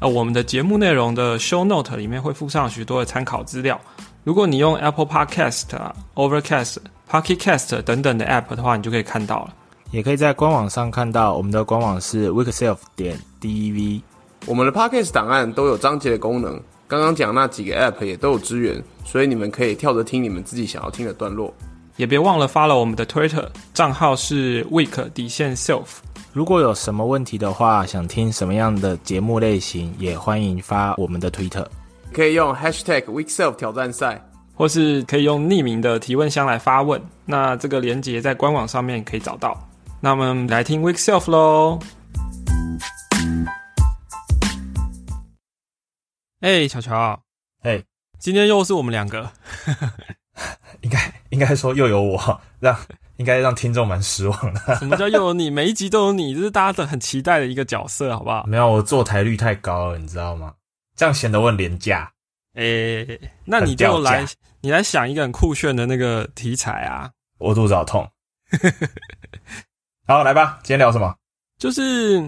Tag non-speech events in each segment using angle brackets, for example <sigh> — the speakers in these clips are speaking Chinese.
呃，我们的节目内容的 Show Note 里面会附上许多的参考资料。如果你用 Apple Podcast、Overcast、Pocket Cast 等等的 App 的话，你就可以看到了。也可以在官网上看到，我们的官网是 Weekself 点 dev。我们的 Podcast 档案都有章节的功能，刚刚讲那几个 App 也都有支援，所以你们可以跳着听你们自己想要听的段落。也别忘了 follow 我们的 Twitter 账号是 Week 底线 Self。如果有什么问题的话，想听什么样的节目类型，也欢迎发我们的 Twitter，可以用 Hashtag Weekself 挑战赛，或是可以用匿名的提问箱来发问。那这个连接在官网上面可以找到。那我们来听 Weekself 喽。哎，巧巧，哎，今天又是我们两个，<laughs> 应该应该说又有我，让应该让听众蛮失望的。什么叫又有你？<laughs> 每一集都有你，这是大家的很期待的一个角色，好不好？没有，我坐台率太高了，你知道吗？这样显得我很廉价。哎，那你就来，你来想一个很酷炫的那个题材啊！我肚子好痛。<laughs> 好，来吧，今天聊什么？就是，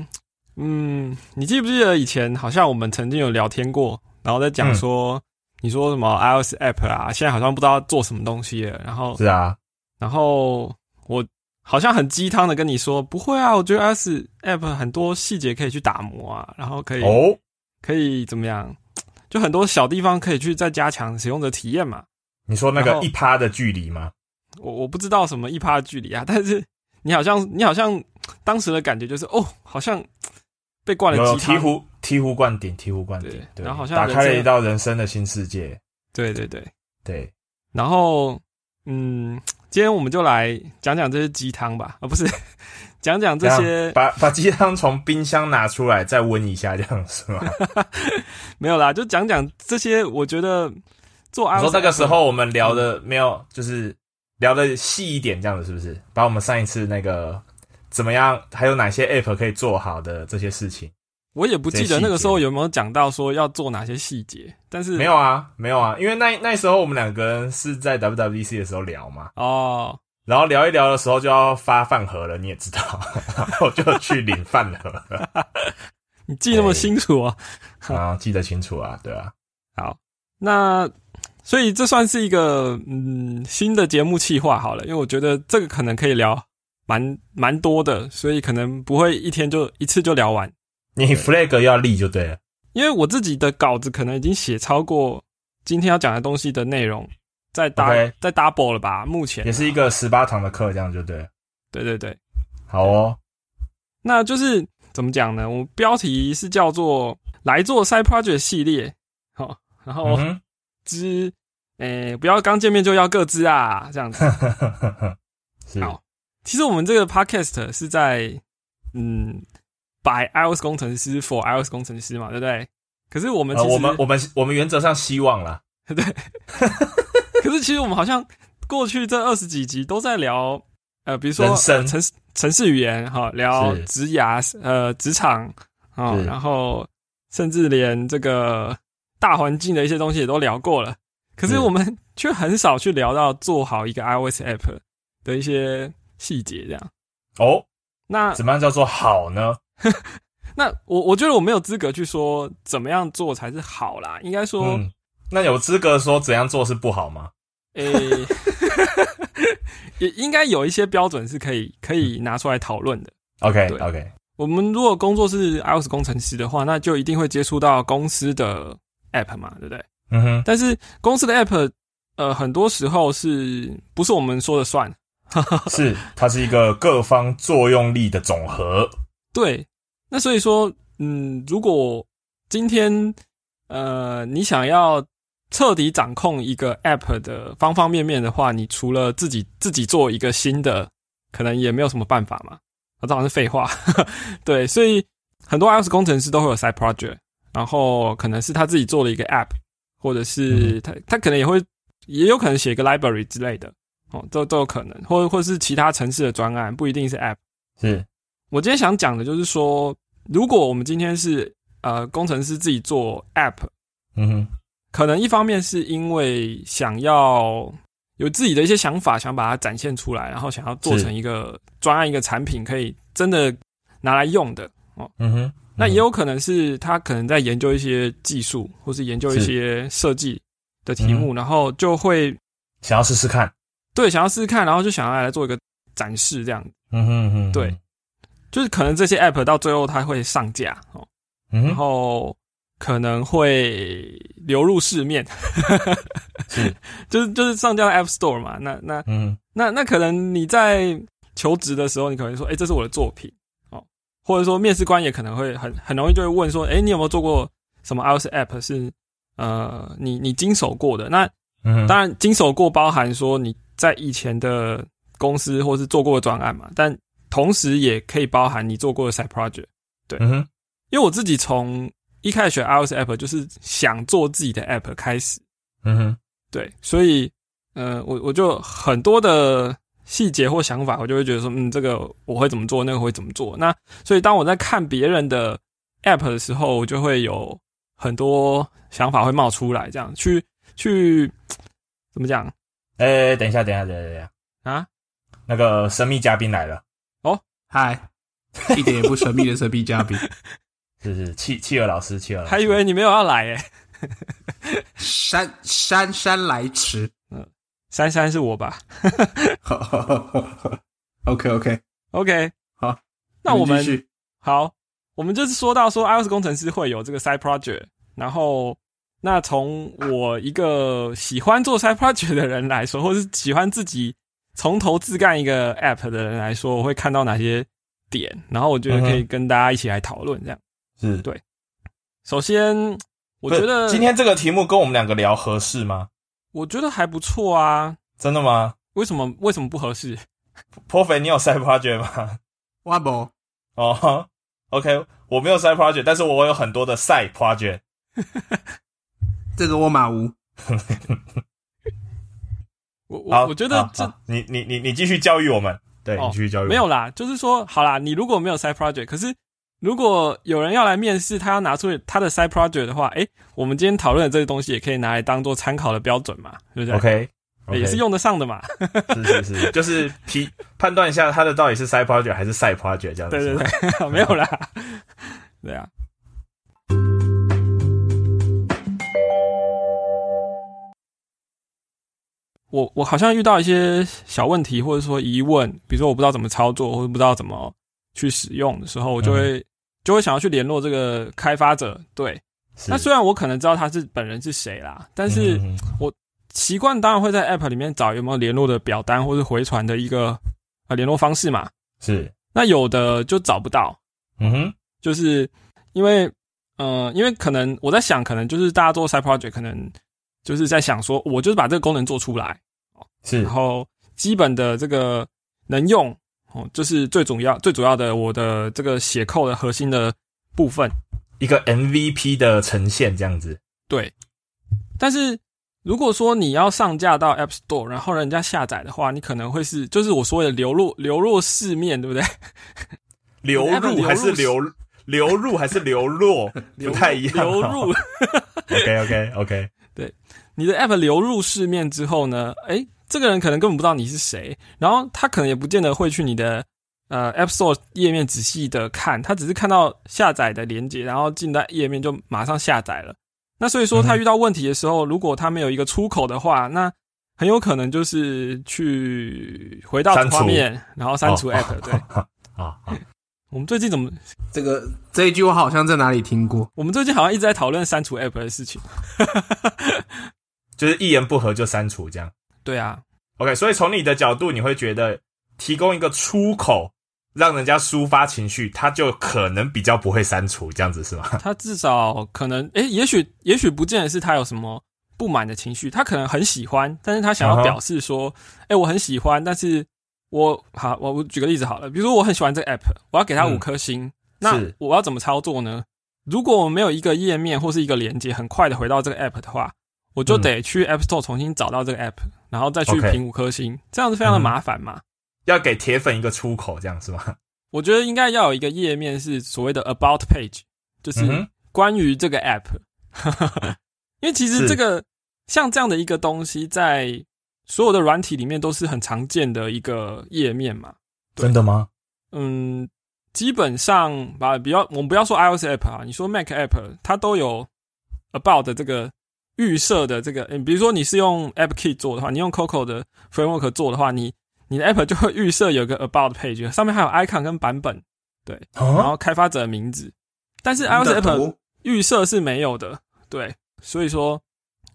嗯，你记不记得以前好像我们曾经有聊天过，然后在讲说，你说什么 iOS app 啊，现在好像不知道做什么东西了。然后是啊，然后我好像很鸡汤的跟你说，不会啊，我觉得 iOS app 很多细节可以去打磨啊，然后可以哦，可以怎么样？<tsk> 就很多小地方可以去再加强使用者体验嘛。你说那个一趴的距离吗？我我不知道什么一趴的距离啊，但是你好像你好像 <tsk> 当时的感觉就是哦，好像被灌了鸡汤，醍醐醍醐灌顶，醍醐灌顶，对，然后好像打开了一道人生的新世界。对对对对，然后嗯，今天我们就来讲讲这些鸡汤吧，啊，不是 <laughs> 讲讲这些，把把鸡汤从冰箱拿出来再温一下，这样是吗？<laughs> 没有啦，就讲讲这些，我觉得做。你说那个时候我们聊的没有，就是聊的细一点，这样子是不是？把我们上一次那个怎么样，还有哪些 app 可以做好的这些事情，我也不记得那个时候有没有讲到说要做哪些细节，但是没有啊，没有啊，因为那那时候我们两个人是在 WWDC 的时候聊嘛，哦，然后聊一聊的时候就要发饭盒了，你也知道，<laughs> 然后就去领饭盒。<laughs> 你记那么清楚啊？啊，记得清楚啊，对啊。好，那所以这算是一个嗯新的节目企划好了，因为我觉得这个可能可以聊蛮蛮多的，所以可能不会一天就一次就聊完。你 flag 要立就对了，因为我自己的稿子可能已经写超过今天要讲的东西的内容，在 double 在 double 了吧？目前也是一个十八堂的课，这样就对。对对对，好哦，那就是。怎么讲呢？我标题是叫做“来做 Side Project 系列”，好，然后之，诶，不要刚见面就要各自啊，这样子。<laughs> 好，其实我们这个 Podcast 是在嗯，by iOS 工程师 for iOS 工程师嘛，对不对？可是我们，我们，我们，我们原则上希望啦，<laughs> 对。<laughs> 可是其实我们好像过去这二十几集都在聊。呃，比如说城市城市语言哈，聊职涯呃职场啊，然后甚至连这个大环境的一些东西也都聊过了。可是我们却很少去聊到做好一个 iOS app 的一些细节，这样哦。那怎么样叫做好呢？<laughs> 那我我觉得我没有资格去说怎么样做才是好啦。应该说，那有资格说怎样做是不好吗？诶。<laughs> 也应该有一些标准是可以可以拿出来讨论的。OK OK，我们如果工作是 iOS 工程师的话，那就一定会接触到公司的 App 嘛，对不对？嗯哼。但是公司的 App，呃，很多时候是不是我们说的算？<laughs> 是，它是一个各方作用力的总和。对。那所以说，嗯，如果今天呃你想要。彻底掌控一个 App 的方方面面的话，你除了自己自己做一个新的，可能也没有什么办法嘛。啊，这好像是废话。<laughs> 对，所以很多 iOS 工程师都会有 Side Project，然后可能是他自己做了一个 App，或者是他他可能也会也有可能写一个 library 之类的哦，都都有可能，或或是其他城市的专案，不一定是 app。是我今天想讲的就是说，如果我们今天是呃工程师自己做 app，嗯哼，可能一方面是因为想要有自己的一些想法，想把它展现出来，然后想要做成一个专案、一个产品，可以真的拿来用的。哦。嗯哼，那也有可能是他可能在研究一些技术，或是研究一些设计的题目，然后就会想要试试看。对，想要试试看，然后就想要来做一个展示这样。嗯哼哼，对，就是可能这些 app 到最后它会上架哦，然后。可能会流入市面，<laughs> 是，就是就是上架 App Store 嘛，那那嗯，那那可能你在求职的时候，你可能说，哎，这是我的作品哦，或者说面试官也可能会很很容易就会问说，哎，你有没有做过什么 iOS App 是呃你你经手过的？那当然经手过包含说你在以前的公司或是做过的专案嘛，但同时也可以包含你做过的 Side Project，对，嗯因为我自己从一开始学 iOS app 就是想做自己的 app 开始，嗯哼，对，所以，呃，我我就很多的细节或想法，我就会觉得说，嗯，这个我会怎么做，那个会怎么做。那所以当我在看别人的 app 的时候，我就会有很多想法会冒出来，这样。去去怎么讲？哎，等一下，等一下，等一下，等一下。啊！那个神秘嘉宾来了。哦，嗨，一点也不神秘的神秘嘉宾。<laughs> 是是，企企鹅老师，企鹅，还以为你没有要来诶。<laughs> 姗姗姗来迟，嗯，姗姗是我吧？<laughs> OK OK OK，好，那我们好，我们就是说到说 iOS 工程师会有这个 side project，然后那从我一个喜欢做 side project 的人来说，或是喜欢自己从头自干一个 app 的人来说，我会看到哪些点，然后我觉得可以跟大家一起来讨论这样。是对，首先我觉得今天这个题目跟我们两个聊合适吗？我觉得还不错啊。真的吗？为什么为什么不合适？颇肥，你有 side project 吗？我不。哦，OK，我没有 side project，但是我有很多的 side project。<laughs> 这个我马无。<laughs> 我我我觉得这你你你你继续教育我们，对你继续教育。没有啦，就是说好啦，你如果没有 side project，可是。如果有人要来面试，他要拿出他的 side project 的话，哎，我们今天讨论的这些东西也可以拿来当做参考的标准嘛，对不对？OK，也是用得上的嘛。是是是，就是批判断一下他的到底是 side project 还是 side project 这样子。对 <laughs> 对对，<laughs> 没有啦。<laughs> 对啊。我我好像遇到一些小问题，或者说疑问，比如说我不知道怎么操作，或者不知道怎么。去使用的时候，我就会就会想要去联络这个开发者。对，那虽然我可能知道他是本人是谁啦，但是我习惯当然会在 App 里面找有没有联络的表单或是回传的一个呃联络方式嘛。是，那有的就找不到。嗯哼，就是因为呃，因为可能我在想，可能就是大家做 Side Project，可能就是在想说，我就是把这个功能做出来，是，然后基本的这个能用。哦，就是最主要、最主要的我的这个写扣的核心的部分，一个 MVP 的呈现这样子。对，但是如果说你要上架到 App Store，然后人家下载的话，你可能会是，就是我说的流入流入市面，对不对？流入 <laughs> 还是流流入还是流落 <laughs> 不太一样。流入。<laughs> OK OK OK。对，你的 App 流入市面之后呢？哎。这个人可能根本不知道你是谁，然后他可能也不见得会去你的呃 App Store 页面仔细的看，他只是看到下载的链接，然后进到页面就马上下载了。那所以说他遇到问题的时候，如果他没有一个出口的话，那很有可能就是去回到画面，然后删除 App。对，<laughs> 啊，我们最近怎么这个这一句我好像在哪里听过？我们最近好像一直在讨论删除 App 的事情，<laughs> 就是一言不合就删除这样。对啊，OK，所以从你的角度，你会觉得提供一个出口，让人家抒发情绪，他就可能比较不会删除，这样子是吗？<laughs> 他至少可能，诶，也许也许不见得是他有什么不满的情绪，他可能很喜欢，但是他想要表示说，诶，我很喜欢，但是我好，我我举个例子好了，比如说我很喜欢这个 app，我要给它五颗星，那我要怎么操作呢？如果我没有一个页面或是一个连接，很快的回到这个 app 的话。我就得去 App Store 重新找到这个 App，然后再去评五颗星，这样是非常的麻烦嘛。要给铁粉一个出口，这样是吗？<laughs> 我觉得应该要有一个页面是所谓的 About Page，就是关于这个 App，<laughs> 因为其实这个像这样的一个东西，在所有的软体里面都是很常见的一个页面嘛。真的吗？嗯，基本上吧，比较我们不要说 iOS App 啊，你说 Mac App，它都有 About 这个预设的这个，嗯，比如说你是用 App Key 做的话，你用 Coco 的 Framework 做的话，你你的 App 就会预设有个 About Page，上面还有 icon 跟版本，对，然后开发者的名字。但是 iOS App 预设是没有的，对，所以说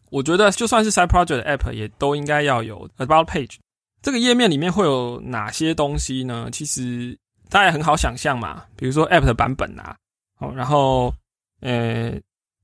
我觉得就算是 Side Project 的 App 也都应该要有 About Page。这个页面里面会有哪些东西呢？其实大家很好想象嘛，比如说 App 的版本啊，哦，然后呃，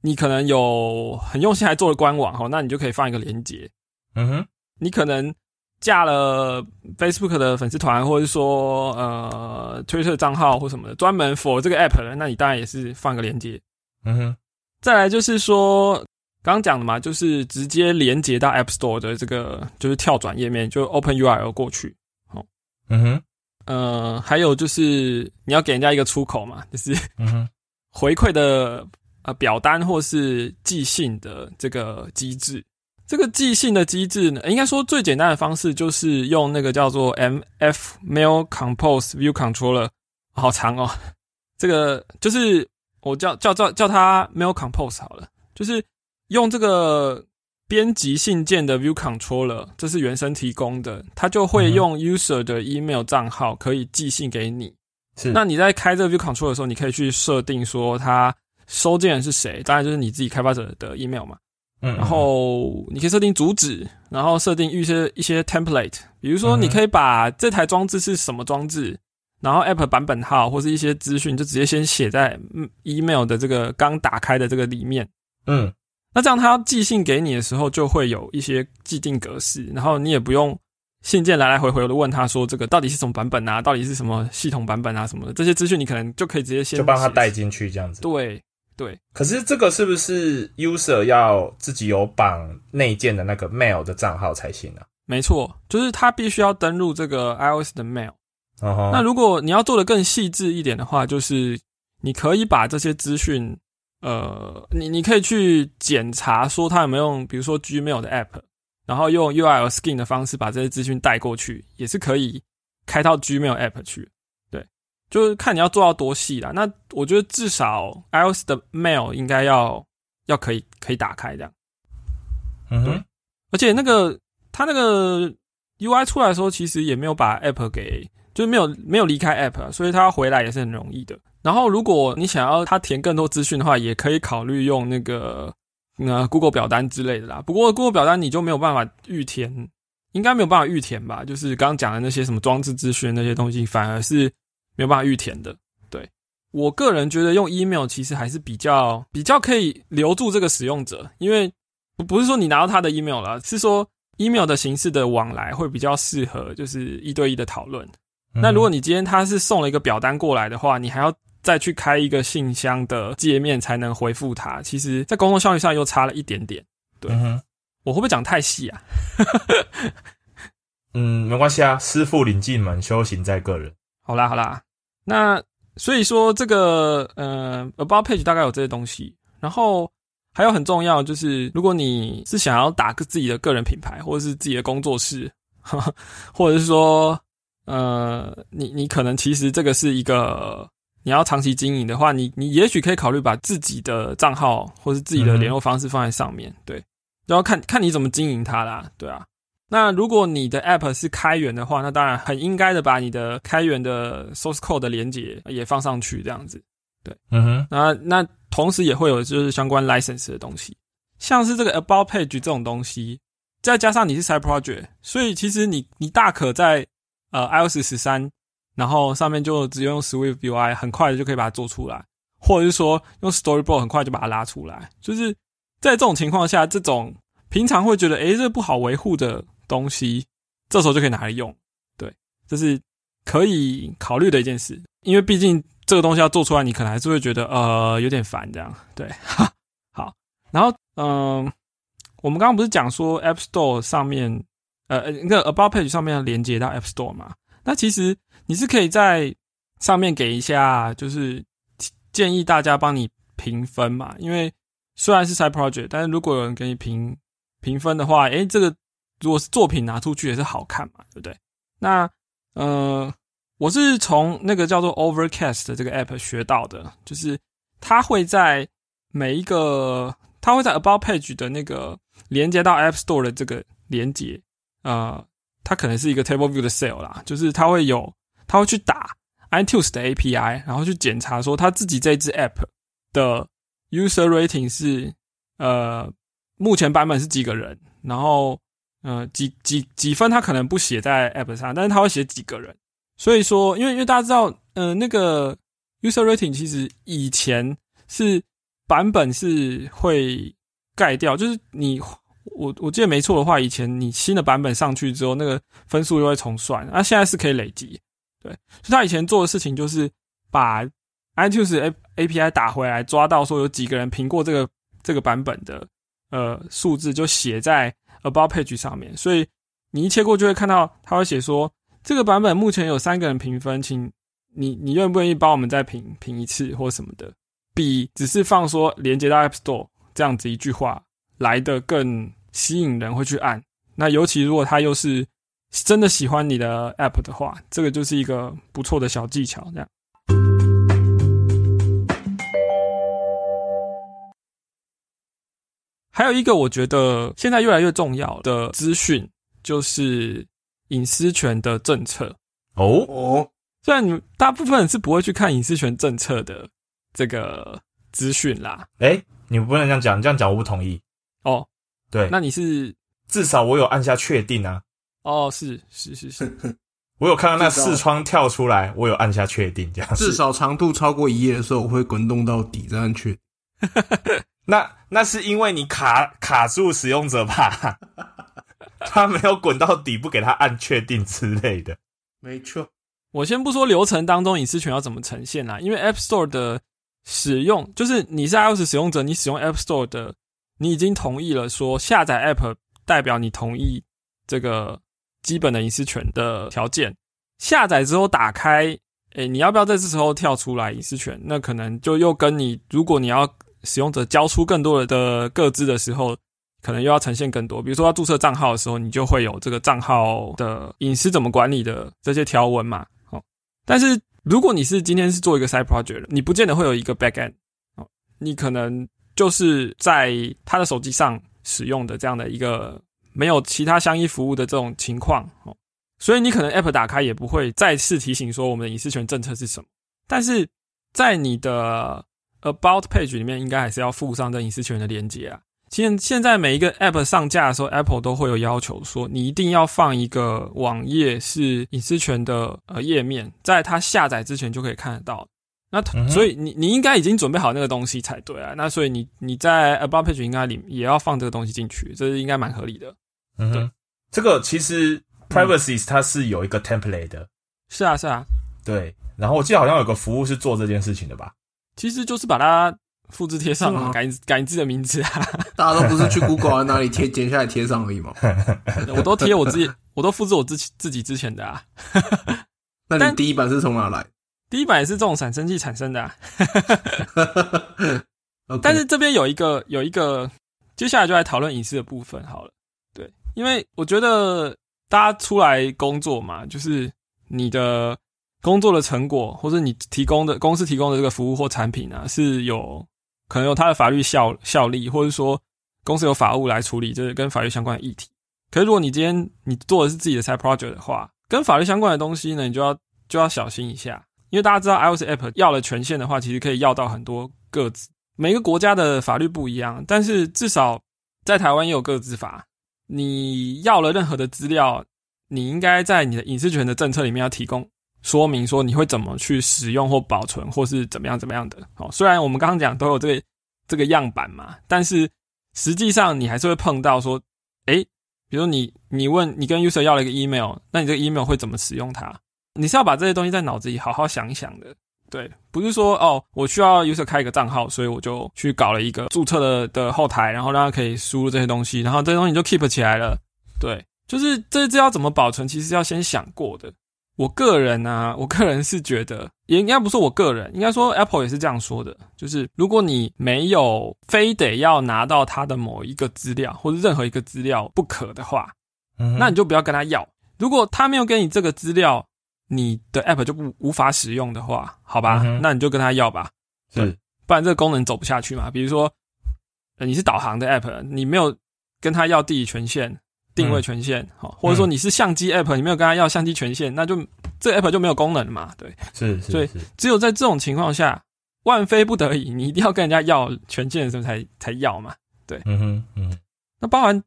你可能有很用心还做了官网，哦，那你就可以放一个链接。嗯哼，你可能。架了 Facebook 的粉丝团，或者是说呃 Twitter 账号或什么的，专门 for 这个 app 的，那你当然也是放个链接。嗯哼。再来就是说，刚刚讲的嘛，就是直接连接到 App Store 的这个，就是跳转页面，就 Open URL 过去。好，嗯哼。呃，还有就是你要给人家一个出口嘛，<laughs> 就是嗯哼，回馈的呃表单或是寄信的这个机制。这个寄信的机制呢，应该说最简单的方式就是用那个叫做 M F Mail Compose View Controller，好长哦。<laughs> 这个就是我叫叫叫叫它 Mail Compose 好了，就是用这个编辑信件的 View Controller，这是原生提供的，它就会用 User 的 Email 账号可以寄信给你。是，那你在开这个 View Controller 的时候，你可以去设定说它收件人是谁，当然就是你自己开发者的 Email 嘛。嗯，然后你可以设定主旨，然后设定一些一些 template，比如说你可以把这台装置是什么装置，然后 app 版本号或是一些资讯，就直接先写在 email 的这个刚打开的这个里面。嗯，那这样他寄信给你的时候，就会有一些既定格式，然后你也不用信件来来回回的问他说这个到底是什么版本啊，到底是什么系统版本啊什么的，这些资讯你可能就可以直接先就帮他带进去这样子。对。对，可是这个是不是 user 要自己有绑内建的那个 mail 的账号才行啊？没错，就是他必须要登录这个 iOS 的 mail。哦，那如果你要做的更细致一点的话，就是你可以把这些资讯，呃，你你可以去检查说他有没有用，比如说 Gmail 的 app，然后用 URL skin 的方式把这些资讯带过去，也是可以开到 Gmail app 去。对就是看你要做到多细啦。那我觉得至少 iOS 的 Mail 应该要要可以可以打开这样。嗯哼。而且那个它那个 UI 出来的时候，其实也没有把 App 给，就是没有没有离开 App，所以它要回来也是很容易的。然后如果你想要它填更多资讯的话，也可以考虑用那个呃 Google 表单之类的啦。不过 Google 表单你就没有办法预填，应该没有办法预填吧？就是刚刚讲的那些什么装置资讯那些东西，反而是。没有办法预填的，对我个人觉得用 email 其实还是比较比较可以留住这个使用者，因为不不是说你拿到他的 email 了，是说 email 的形式的往来会比较适合就是一对一的讨论。那如果你今天他是送了一个表单过来的话，你还要再去开一个信箱的界面才能回复他，其实在工作效率上又差了一点点。对，我会不会讲太细啊？<laughs> 嗯，没关系啊，师傅领进门，修行在个人。好啦，好啦。那所以说这个呃，about page 大概有这些东西，然后还有很重要就是，如果你是想要打个自己的个人品牌，或者是自己的工作室，<laughs> 或者是说呃，你你可能其实这个是一个你要长期经营的话，你你也许可以考虑把自己的账号或是自己的联络方式放在上面，对，然后看看你怎么经营它啦，对啊。那如果你的 App 是开源的话，那当然很应该的把你的开源的 Source Code 的连接也放上去，这样子。对，嗯哼。那那同时也会有就是相关 License 的东西，像是这个 About Page 这种东西，再加上你是 Side Project，所以其实你你大可在呃 iOS 十三，然后上面就直接用 Swift UI 很快的就可以把它做出来，或者是说用 Storyboard 很快就把它拉出来。就是在这种情况下，这种平常会觉得诶这不好维护的。东西，这时候就可以拿来用，对，这是可以考虑的一件事，因为毕竟这个东西要做出来，你可能还是会觉得呃有点烦，这样对。哈 <laughs> 好，然后嗯，我们刚刚不是讲说 App Store 上面，呃，那个 About Page 上面连接到 App Store 嘛？那其实你是可以在上面给一下，就是建议大家帮你评分嘛。因为虽然是 Side Project，但是如果有人给你评评分的话，诶，这个如果是作品拿出去也是好看嘛，对不对？那呃，我是从那个叫做 Overcast 的这个 App 学到的，就是它会在每一个，它会在 About Page 的那个连接到 App Store 的这个连接，呃。它可能是一个 Table View 的 Cell 啦，就是它会有，它会去打 iTunes 的 API，然后去检查说它自己这支 App 的 User Rating 是呃目前版本是几个人，然后呃几几几分，它可能不写在 App 上，但是它会写几个人。所以说，因为因为大家知道，呃那个 User Rating 其实以前是版本是会盖掉，就是你。我我记得没错的话，以前你新的版本上去之后，那个分数又会重算。那现在是可以累积，对。所以他以前做的事情就是把 iTunes A A P I 打回来，抓到说有几个人评过这个这个版本的呃数字，就写在 About Page 上面。所以你一切过就会看到，他会写说这个版本目前有三个人评分，请你你愿不愿意帮我们再评评一次或什么的，比只是放说连接到 App Store 这样子一句话。来的更吸引人会去按，那尤其如果他又是真的喜欢你的 app 的话，这个就是一个不错的小技巧。这样，还有一个我觉得现在越来越重要的资讯，就是隐私权的政策。哦哦，虽然你们大部分人是不会去看隐私权政策的这个资讯啦。哎，你不能这样讲，这样讲我不同意。哦，对，那你是至少我有按下确定啊。哦，是是是是，<laughs> 我有看到那视窗跳出来，我有按下确定这样。至少长度超过一页的时候，我会滚动到底再按确。<laughs> 那那是因为你卡卡住使用者吧？<laughs> 他没有滚到底，不给他按确定之类的。没错，我先不说流程当中隐私权要怎么呈现啦，因为 App Store 的使用，就是你是 iOS 使用者，你使用 App Store 的。你已经同意了，说下载 App 代表你同意这个基本的隐私权的条件。下载之后打开，诶，你要不要在这时候跳出来隐私权？那可能就又跟你，如果你要使用者交出更多的的个资的时候，可能又要呈现更多。比如说要注册账号的时候，你就会有这个账号的隐私怎么管理的这些条文嘛。好，但是如果你是今天是做一个 side project，你不见得会有一个 backend，哦，你可能。就是在他的手机上使用的这样的一个没有其他相依服务的这种情况哦，所以你可能 App 打开也不会再次提醒说我们的隐私权政策是什么。但是在你的 About Page 里面，应该还是要附上这隐私权的连接啊。现现在每一个 App 上架的时候，Apple 都会有要求说，你一定要放一个网页是隐私权的呃页面，在它下载之前就可以看得到。那所以你你应该已经准备好那个东西才对啊。那所以你你在 About Page 应该里也要放这个东西进去，这是应该蛮合理的。嗯，对，这个其实 Privacy 它是有一个 template 的。是啊，是啊，对。然后我记得好像有个服务是做这件事情的吧？其实就是把它复制贴上，改改自己的名字啊。<laughs> 大家都不是去 <laughs> Google 啊哪里贴剪下来贴上而已嘛？<laughs> 我都贴我自己，我都复制我自己自己之前的啊。那你第一版是从哪来？第一版也是这种产生器产生的，<laughs> 但是这边有一个有一个，接下来就来讨论隐私的部分好了。对，因为我觉得大家出来工作嘛，就是你的工作的成果，或者你提供的公司提供的这个服务或产品啊，是有可能有它的法律效效力，或者说公司有法务来处理这跟法律相关的议题。可是如果你今天你做的是自己的 side project 的话，跟法律相关的东西呢，你就要就要小心一下。因为大家知道，iOS App 要了权限的话，其实可以要到很多个资。每个国家的法律不一样，但是至少在台湾也有个资法。你要了任何的资料，你应该在你的隐私权的政策里面要提供说明，说你会怎么去使用或保存，或是怎么样怎么样的。好，虽然我们刚刚讲都有这个这个样板嘛，但是实际上你还是会碰到说，诶，比如你你问你跟 user 要了一个 email，那你这个 email 会怎么使用它？你是要把这些东西在脑子里好好想一想的，对，不是说哦，我需要 user 开一个账号，所以我就去搞了一个注册的的后台，然后让他可以输入这些东西，然后这些东西就 keep 起来了。对，就是这这要怎么保存，其实要先想过的。我个人呢，<laughs> 我个人是觉得，也应该不是我个人，应该说 Apple 也是这样说的，就是如果你没有非得要拿到他的某一个资料或者任何一个资料不可的话，那你就不要跟他要。如果他没有给你这个资料，你的 app 就不无法使用的话，好吧，那你就跟他要吧，是，不然这个功能走不下去嘛。比如说，你是导航的 app，你没有跟他要地理权限、定位权限，好，或者说你是相机 app，你没有跟他要相机权限，那就这 app 就没有功能了嘛。对，是，所以只有在这种情况下，万非不得已，你一定要跟人家要权限的时候才才要嘛。对，嗯哼，嗯，那包含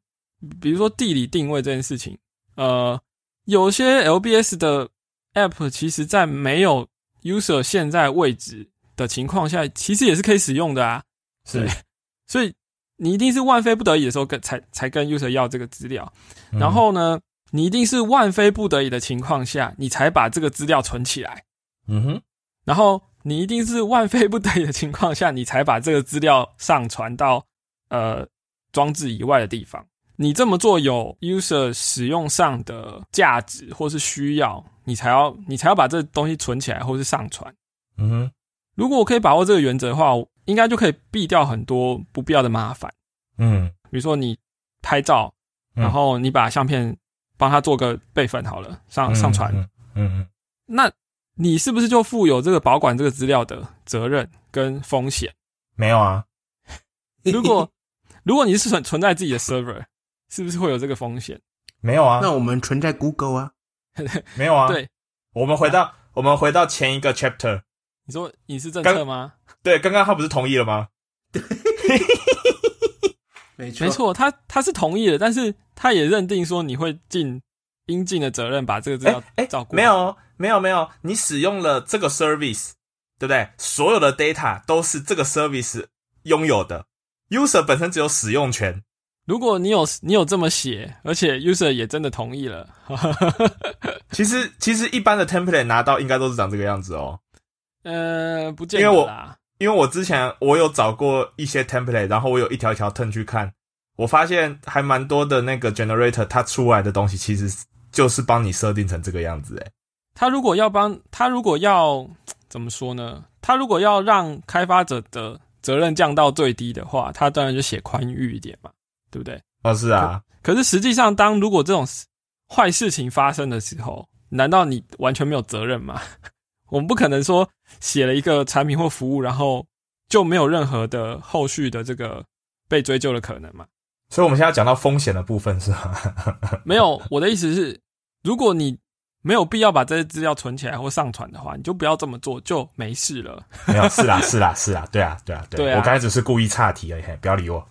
比如说地理定位这件事情，呃，有些 LBS 的。App 其实，在没有 user 现在位置的情况下，其实也是可以使用的啊。是，<laughs> 所以你一定是万非不得已的时候跟才才跟 user 要这个资料。然后呢，你一定是万非不得已的情况下，你才把这个资料存起来。嗯哼。然后你一定是万非不得已的情况下，你才把这个资料上传到呃装置以外的地方。你这么做有 user 使用上的价值或是需要。你才要，你才要把这东西存起来，或是上传。嗯哼，如果我可以把握这个原则的话，应该就可以避掉很多不必要的麻烦。嗯，比如说你拍照，然后你把相片帮他做个备份好了，上上传。嗯嗯，那你是不是就负有这个保管这个资料的责任跟风险？没有啊。如果如果你是存存在自己的 server，是不是会有这个风险？没有啊。那我们存在 Google 啊。<laughs> 没有啊，对，我们回到我们回到前一个 chapter，你说隐私政策吗？对，刚刚他不是同意了吗？对 <laughs> 没错，没错，他他是同意了，但是他也认定说你会尽应尽的责任把这个资料哎照顾。没有，没有，没有，你使用了这个 service，对不对？所有的 data 都是这个 service 拥有的，user 本身只有使用权。如果你有你有这么写，而且 user 也真的同意了，<laughs> 其实其实一般的 template 拿到应该都是长这个样子哦。呃，不见得，因为我因为我之前我有找过一些 template，然后我有一条一条 turn 去看，我发现还蛮多的那个 generator 它出来的东西其实就是帮你设定成这个样子。诶，他如果要帮他如果要怎么说呢？他如果要让开发者的责任降到最低的话，他当然就写宽裕一点嘛。对不对？哦，是啊。可是实际上，当如果这种坏事情发生的时候，难道你完全没有责任吗？<laughs> 我们不可能说写了一个产品或服务，然后就没有任何的后续的这个被追究的可能嘛？所以，我们现在讲到风险的部分是吧？<laughs> 没有，我的意思是，如果你没有必要把这些资料存起来或上传的话，你就不要这么做，就没事了。没有，是啦，是啦，是啦，对啊，对啊，对。我刚才只是故意岔题而已，不要理我。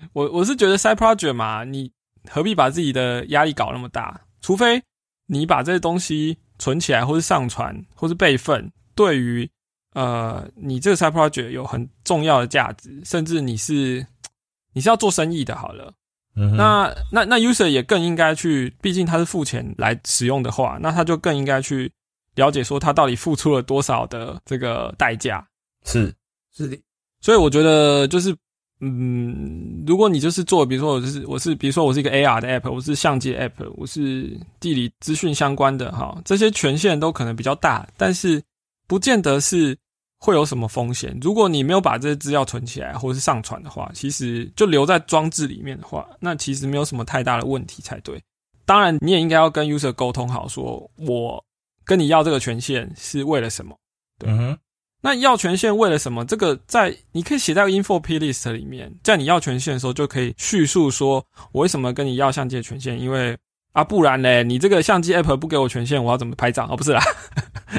<laughs> 我我是觉得 side project 嘛，你何必把自己的压力搞那么大？除非你把这些东西存起来，或是上传，或是备份，对于呃你这个 side project 有很重要的价值，甚至你是 <tsk> 你是要做生意的，好了，那那那 user 也更应该去，毕竟他是付钱来使用的话，那他就更应该去了解说他到底付出了多少的这个代价。是是的，所以我觉得就是。嗯，如果你就是做，比如说我就是我是，比如说我是一个 AR 的 app，我是相机 app，我是地理资讯相关的哈，这些权限都可能比较大，但是不见得是会有什么风险。如果你没有把这些资料存起来或是上传的话，其实就留在装置里面的话，那其实没有什么太大的问题才对。当然，你也应该要跟 user 沟通好，说我跟你要这个权限是为了什么。嗯。那要权限为了什么？这个在你可以写在 info plist 里面，在你要权限的时候就可以叙述说，我为什么跟你要相机的权限？因为啊，不然嘞，你这个相机 app 不给我权限，我要怎么拍照？哦，不是啦，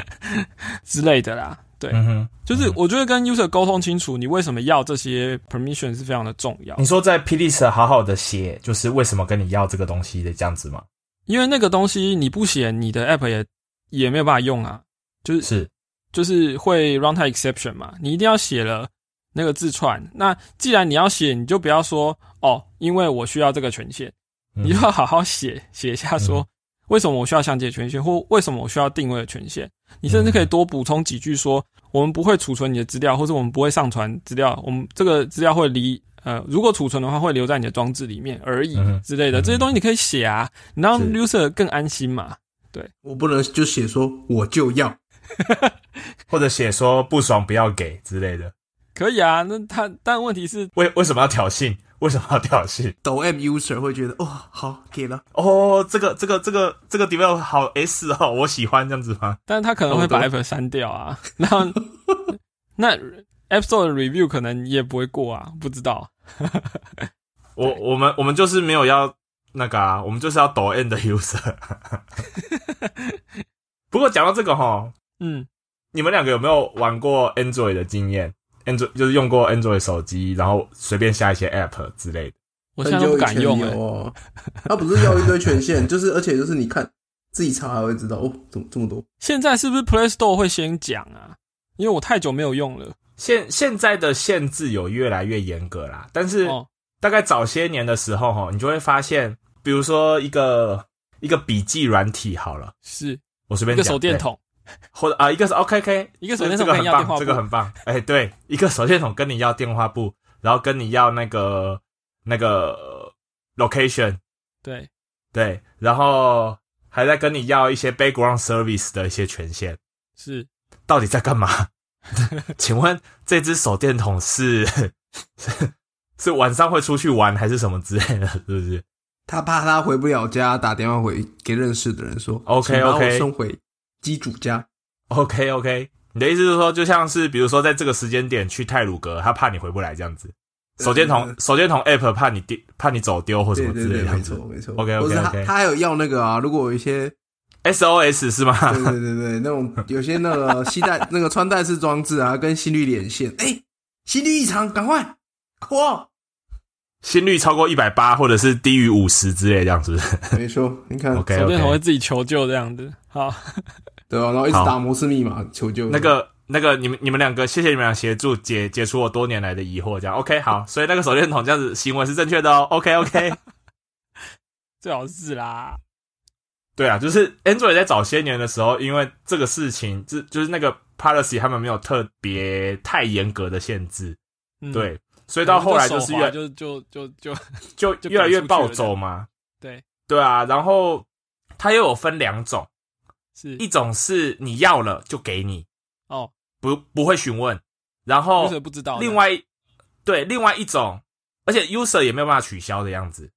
<laughs> 之类的啦。对，就是我觉得跟 user 沟通清楚，你为什么要这些 permission 是非常的重要。你说在 plist 好好的写，就是为什么跟你要这个东西的这样子吗？因为那个东西你不写，你的 app 也也没有办法用啊。就是是。就是会 runtime exception 嘛，你一定要写了那个字串。那既然你要写，你就不要说哦，因为我需要这个权限，你就要好好写写一下，说为什么我需要详解权限，或为什么我需要定位的权限？你甚至可以多补充几句，说我们不会储存你的资料，或者我们不会上传资料，我们这个资料会离呃，如果储存的话，会留在你的装置里面而已之类的。这些东西你可以写啊，你让 user 更安心嘛。对我不能就写说我就要，<laughs> 或者写说不爽不要给之类的。可以啊，那他但问题是为为什么要挑衅？为什么要挑衅？抖 M user 会觉得哦，好给了哦，这个这个这个这个 develop 好 S 哦，我喜欢这样子吗？但是他可能会把 app 删掉啊，然后 <laughs> 那 App Store 的 review 可能也不会过啊，不知道。<laughs> 我我们我们就是没有要那个啊，我们就是要抖 M 的 user。不过讲到这个哈，嗯，你们两个有没有玩过 Android 的经验？Android 就是用过 Android 手机，然后随便下一些 App 之类的。我现在不敢用哦。<laughs> 他不是要一堆权限，<laughs> 就是而且就是你看自己查还会知道哦，怎么这么多？现在是不是 Play Store 会先讲啊？因为我太久没有用了。现现在的限制有越来越严格啦，但是大概早些年的时候哈，你就会发现，比如说一个一个笔记软体好了，是我随便一个手电筒。<laughs> 或者啊，一个是 OKK，一个手电筒跟你要电话这个很棒。哎，对，一个手电筒跟你要电话簿，然后跟你要那个那个 location，对对，然后还在跟你要一些 background service 的一些权限。是，到底在干嘛？<laughs> 请问这只手电筒是 <laughs> 是晚上会出去玩还是什么之类的？是不是？他怕他回不了家，打电话回给认识的人说：“OK OK，送回。”机主家，OK OK，你的意思是说，就像是比如说，在这个时间点去泰鲁格，他怕你回不来这样子。手电筒，手电筒 App 怕你丢，怕你走丢或什么之类的。没错没错，OK OK OK。他还有要那个啊，如果有一些 SOS 是吗？对对对对，那种有些那个系带那个穿戴式装置啊，跟心率连线，哎，心率异常，赶快，call。心率超过一百八，或者是低于五十之类，这样子。没错，你看，手电筒会自己求救这样子，好。对啊，然后一直打摩斯密码求救。那个、那个，你们、你们两个，谢谢你们俩协助解解除我多年来的疑惑。这样，OK，好。所以那个手电筒这样子行为是正确的哦。OK，OK，<laughs> 最好是啦。对啊，就是 Android 在早些年的时候，因为这个事情，就就是那个 policy 他们没有特别太严格的限制，对，所以到后来就是越就就就就就越来越暴走嘛。对对啊，然后它又有分两种。是。一种是你要了就给你。哦，不不会询问，然后不知道。另外对另外一种，而且 user 也没有办法取消的样子，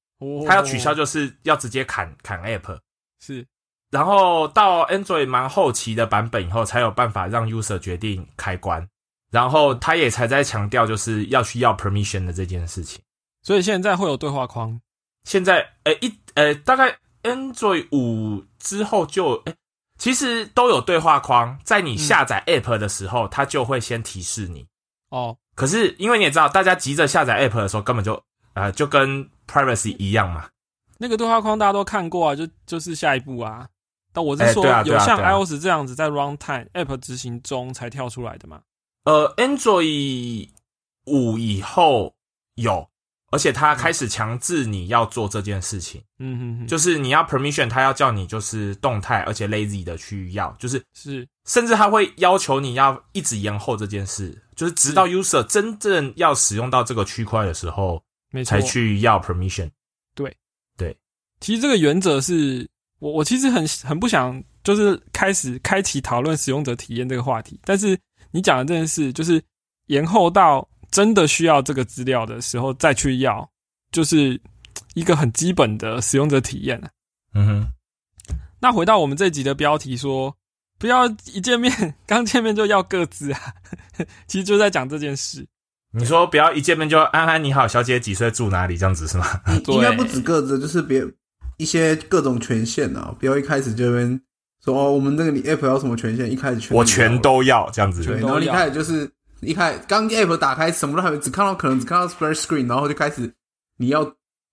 他要取消就是要直接砍砍 app 是，然后到 Android 蛮后期的版本以后，才有办法让 user 决定开关，然后他也才在强调就是要需要 permission 的这件事情，所以现在会有对话框。现在诶一诶大概 Android 五之后就诶。其实都有对话框，在你下载 App 的时候，它就会先提示你哦。可是因为你也知道，大家急着下载 App 的时候，根本就呃就跟 Privacy 一样嘛。那个对话框大家都看过啊，就就是下一步啊。但我是说，有像 iOS 这样子在 Runtime App 执行中才跳出来的吗？呃，Android 五以后有。而且他开始强制你要做这件事情，嗯哼哼，就是你要 permission，他要叫你就是动态而且 lazy 的去要，就是是，甚至他会要求你要一直延后这件事，就是直到 user 真正要使用到这个区块的时候，才去要 permission。对。对，其实这个原则是我我其实很很不想就是开始开启讨论使用者体验这个话题，但是你讲的这件事就是延后到。真的需要这个资料的时候再去要，就是一个很基本的使用者体验嗯哼。那回到我们这集的标题说，不要一见面刚见面就要各自啊，<laughs> 其实就在讲这件事。你说不要一见面就安安你好，小姐几岁住哪里这样子是吗？<laughs> 应该不止各自，就是别一些各种权限啊，不要一开始就边说哦，我们那个你 app 要什么权限，一开始全我全都要这样子，然后一开始就是。一开刚 app 打开，什么都还没，只看到可能只看到 splash screen，然后就开始你要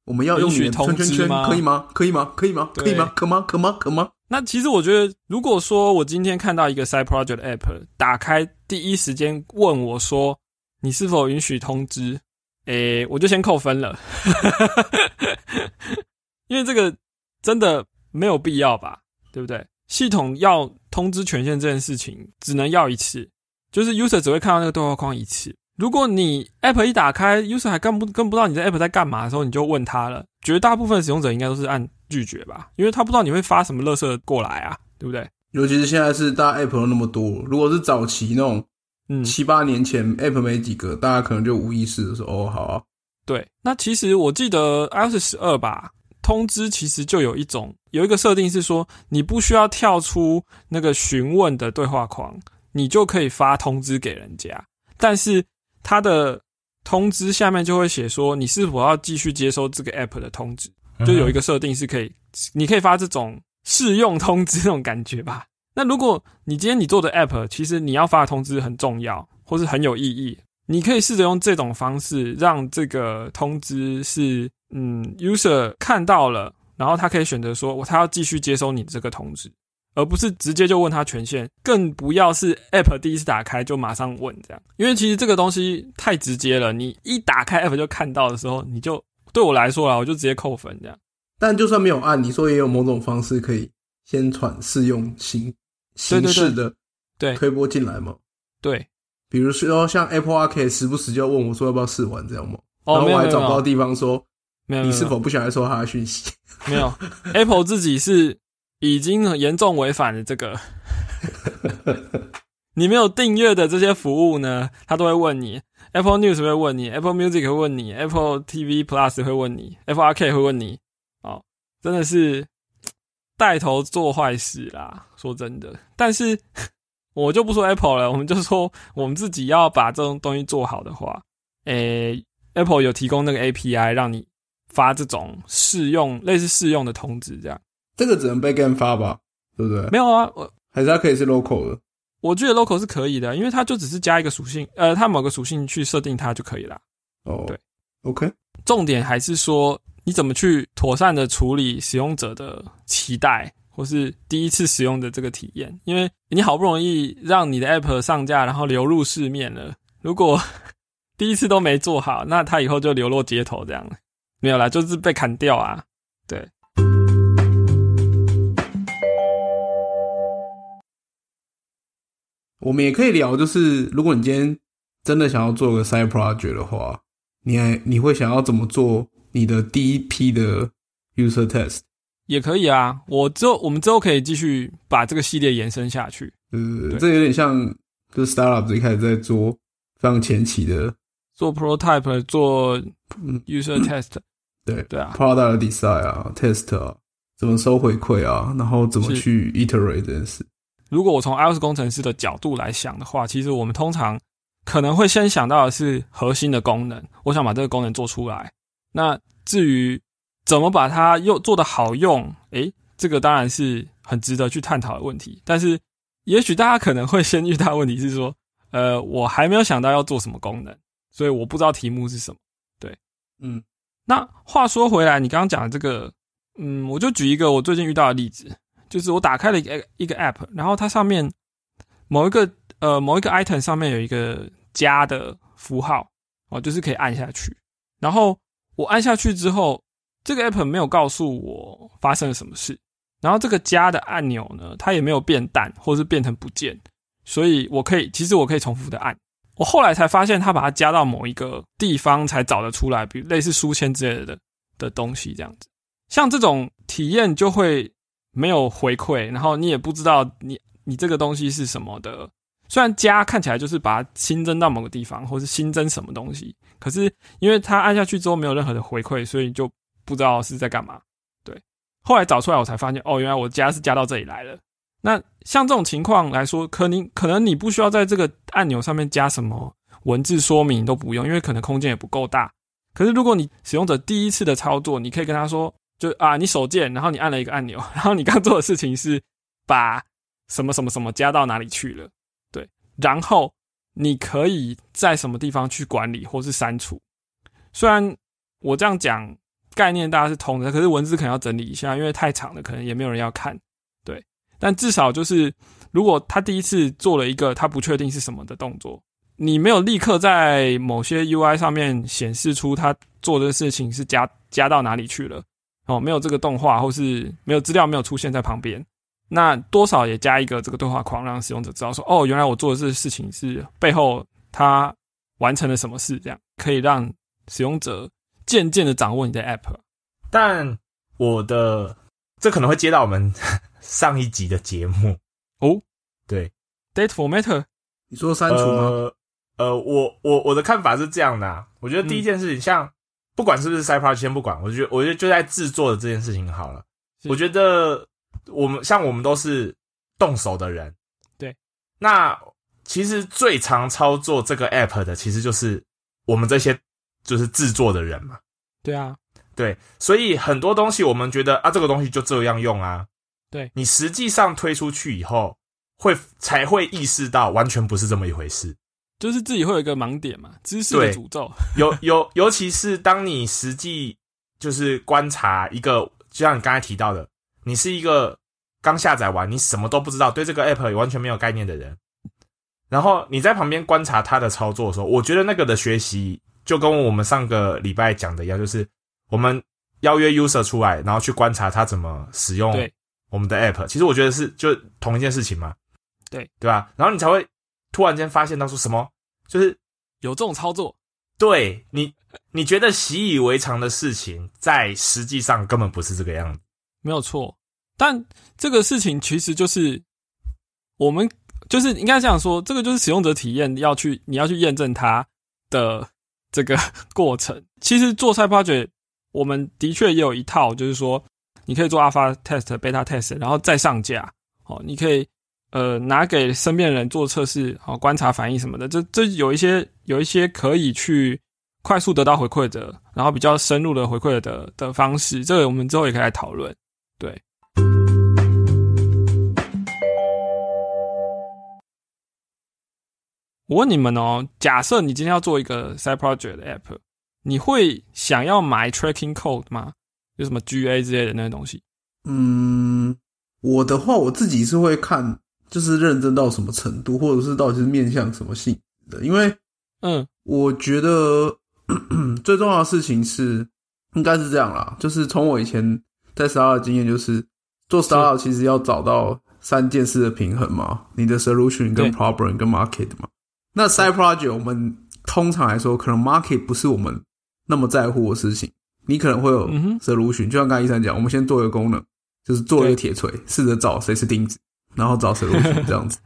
我们要用圈圈圈，可以吗？可以吗？可以吗？可以吗？可吗？可吗？可吗？那其实我觉得，如果说我今天看到一个 side project app 打开，第一时间问我说你是否允许通知，诶，我就先扣分了，<laughs> 因为这个真的没有必要吧？对不对？系统要通知权限这件事情，只能要一次，就是 user 只会看到那个对话框一次。如果你 app 一打开，user 还跟不跟不到你的 app 在干嘛的时候，你就问他了。绝大部分使用者应该都是按拒绝吧，因为他不知道你会发什么垃圾过来啊，对不对？尤其是现在是大家 app 都那么多，如果是早期那种，嗯，七八年前 app 没几个，大家可能就无意识的说，哦，好啊。对，那其实我记得 iOS 十二吧，通知其实就有一种有一个设定是说，你不需要跳出那个询问的对话框，你就可以发通知给人家。但是它的通知下面就会写说，你是否要继续接收这个 app 的通知，就有一个设定是可以，你可以发这种试用通知那种感觉吧。那如果你今天你做的 app，其实你要发的通知很重要，或是很有意义。你可以试着用这种方式，让这个通知是，嗯，user 看到了，然后他可以选择说，我他要继续接收你这个通知，而不是直接就问他权限，更不要是 app 第一次打开就马上问这样，因为其实这个东西太直接了，你一打开 app 就看到的时候，你就对我来说啊，我就直接扣分这样。但就算没有按，你说也有某种方式可以先传试用形形式的对推播进来吗？对。比如说像 Apple Arcade 时不时就问我说要不要试玩这样吗？然后我还找不到地方说，你是否不想来收他的讯息？没有，Apple 自己是已经严重违反了这个。<laughs> 你没有订阅的这些服务呢，他都会问你。Apple News 会问你，Apple Music 会问你，Apple TV Plus 会问你，Apple Arcade 会问你。哦，真的是带头做坏事啦！说真的，但是。<laughs> 我就不说 Apple 了，我们就说我们自己要把这种东西做好的话，诶，Apple 有提供那个 API 让你发这种试用类似试用的通知，这样这个只能被 Game 发吧，对不对？没有啊，我还是它可以是 local 的。我觉得 local 是可以的，因为它就只是加一个属性，呃，它某个属性去设定它就可以了。哦，对，OK，重点还是说你怎么去妥善的处理使用者的期待。或是第一次使用的这个体验，因为你好不容易让你的 App 上架，然后流入市面了。如果 <laughs> 第一次都没做好，那它以后就流落街头这样没有啦，就是被砍掉啊。对。我们也可以聊，就是如果你今天真的想要做个 Side Project 的话，你还你会想要怎么做你的第一批的 User Test？也可以啊，我之后我们之后可以继续把这个系列延伸下去。呃，这有点像，就是 startup 一开始在做非常前期的做 prototype，做 user test。对对啊，product design 啊，test 啊，怎么收回馈啊，然后怎么去 iterate 这件事。如果我从 iOS 工程师的角度来想的话，其实我们通常可能会先想到的是核心的功能，我想把这个功能做出来。那至于怎么把它又做得好用？诶，这个当然是很值得去探讨的问题。但是，也许大家可能会先遇到问题是说，呃，我还没有想到要做什么功能，所以我不知道题目是什么。对，嗯。那话说回来，你刚刚讲的这个，嗯，我就举一个我最近遇到的例子，就是我打开了一个一个 App，然后它上面某一个呃某一个 item 上面有一个加的符号哦，就是可以按下去，然后我按下去之后。这个 app 没有告诉我发生了什么事，然后这个加的按钮呢，它也没有变淡或是变成不见，所以我可以，其实我可以重复的按。我后来才发现，它把它加到某一个地方才找得出来，比如类似书签之类的的东西这样子。像这种体验就会没有回馈，然后你也不知道你你这个东西是什么的。虽然加看起来就是把它新增到某个地方，或是新增什么东西，可是因为它按下去之后没有任何的回馈，所以就。不知道是在干嘛，对，后来找出来我才发现，哦，原来我加是加到这里来了。那像这种情况来说，可能可能你不需要在这个按钮上面加什么文字说明都不用，因为可能空间也不够大。可是如果你使用者第一次的操作，你可以跟他说，就啊，你手贱，然后你按了一个按钮，然后你刚做的事情是把什么什么什么加到哪里去了，对，然后你可以在什么地方去管理或是删除。虽然我这样讲。概念大家是通的，可是文字可能要整理一下，因为太长了，可能也没有人要看。对，但至少就是，如果他第一次做了一个他不确定是什么的动作，你没有立刻在某些 UI 上面显示出他做的事情是加加到哪里去了，哦，没有这个动画或是没有资料没有出现在旁边，那多少也加一个这个对话框，让使用者知道说，哦，原来我做的这个事情是背后他完成了什么事，这样可以让使用者渐渐的掌握你的 app。但我的这可能会接到我们 <laughs> 上一集的节目哦，对，date for matter，你说删除吗？呃，我我我的看法是这样的，我觉得第一件事情，像不管是不是 side project，先不管，我觉得我觉得就在制作的这件事情好了。我觉得我们像我们都是动手的人，对，那其实最常操作这个 app 的，其实就是我们这些就是制作的人嘛。对啊，对，所以很多东西我们觉得啊，这个东西就这样用啊。对你实际上推出去以后，会才会意识到完全不是这么一回事。就是自己会有一个盲点嘛，知识的诅咒。<laughs> 尤尤尤其是当你实际就是观察一个，就像你刚才提到的，你是一个刚下载完，你什么都不知道，对这个 app 完全没有概念的人，然后你在旁边观察他的操作的时候，我觉得那个的学习就跟我们上个礼拜讲的一样，就是我们邀约 user 出来，然后去观察他怎么使用我们的 app。其实我觉得是就同一件事情嘛，对对吧？然后你才会。突然间发现到说什么，就是有这种操作，对你你觉得习以为常的事情，在实际上根本不是这个样子，没有错。但这个事情其实就是我们就是应该这样说，这个就是使用者体验要去你要去验证它的这个 <laughs> 过程。其实做 Side Project，我们的确也有一套，就是说你可以做 Alpha Test、Beta Test，然后再上架。哦，你可以。呃，拿给身边人做测试，好观察反应什么的，这这有一些有一些可以去快速得到回馈的，然后比较深入的回馈的的方式，这个我们之后也可以来讨论。对，我问你们哦，假设你今天要做一个 side project 的 app，你会想要买 tracking code 吗？有什么 GA 之类的那些东西？嗯，我的话，我自己是会看。就是认真到什么程度，或者是到底是面向什么性的？因为，嗯，我觉得 <clears throat> 最重要的事情是，应该是这样啦。就是从我以前在 startup 经验，就是做 startup 其实要找到三件事的平衡嘛，你的 solution 跟 problem 跟 market 嘛。那 side project 我们通常来说，可能 market 不是我们那么在乎的事情，你可能会有 solution，就像刚才医生讲，我们先做一个功能，就是做一个铁锤，试着找谁是钉子。然后找 solution 这样子，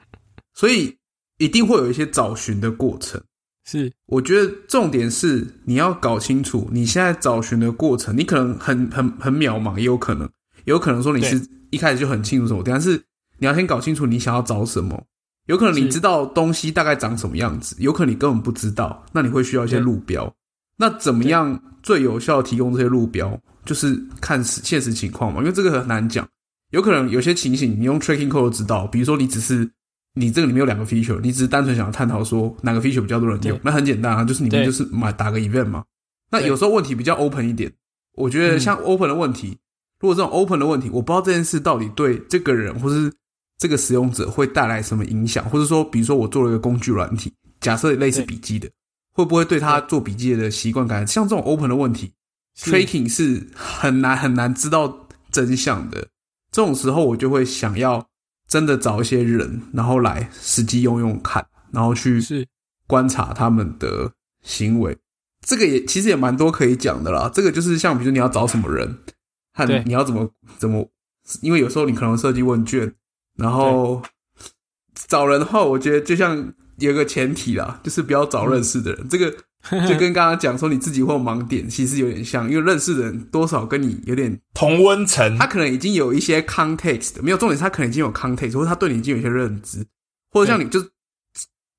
所以一定会有一些找寻的过程。是，我觉得重点是你要搞清楚你现在找寻的过程。你可能很很很渺茫，也有可能，有可能说你是一开始就很清楚什么，但是你要先搞清楚你想要找什么。有可能你知道东西大概长什么样子，有可能你根本不知道。那你会需要一些路标。那怎么样最有效提供这些路标？就是看现实情况嘛，因为这个很难讲。有可能有些情形，你用 tracking code 知道，比如说你只是你这个里面有两个 feature，你只是单纯想要探讨说哪个 feature 比较多人用，那很简单啊，就是你们就是买打个 event 嘛。那有时候问题比较 open 一点，我觉得像 open 的问题，如果这种 open 的问题，我不知道这件事到底对这个人或是这个使用者会带来什么影响，或者说，比如说我做了一个工具软体，假设类似笔记的，会不会对他做笔记的习惯感，像这种 open 的问题，tracking 是很难很难知道真相的。这种时候，我就会想要真的找一些人，然后来实际用用看，然后去观察他们的行为。这个也其实也蛮多可以讲的啦。这个就是像，比如你要找什么人，和你要怎么怎么，因为有时候你可能设计问卷，然后找人的话，我觉得就像有个前提啦，就是不要找认识的人。这个。<laughs> 就跟刚刚讲说你自己会有盲点，其实有点像，因为认识的人多少跟你有点同温层，他可能已经有一些 context，没有重点，他可能已经有 context，或者他对你已经有一些认知，或者像你就是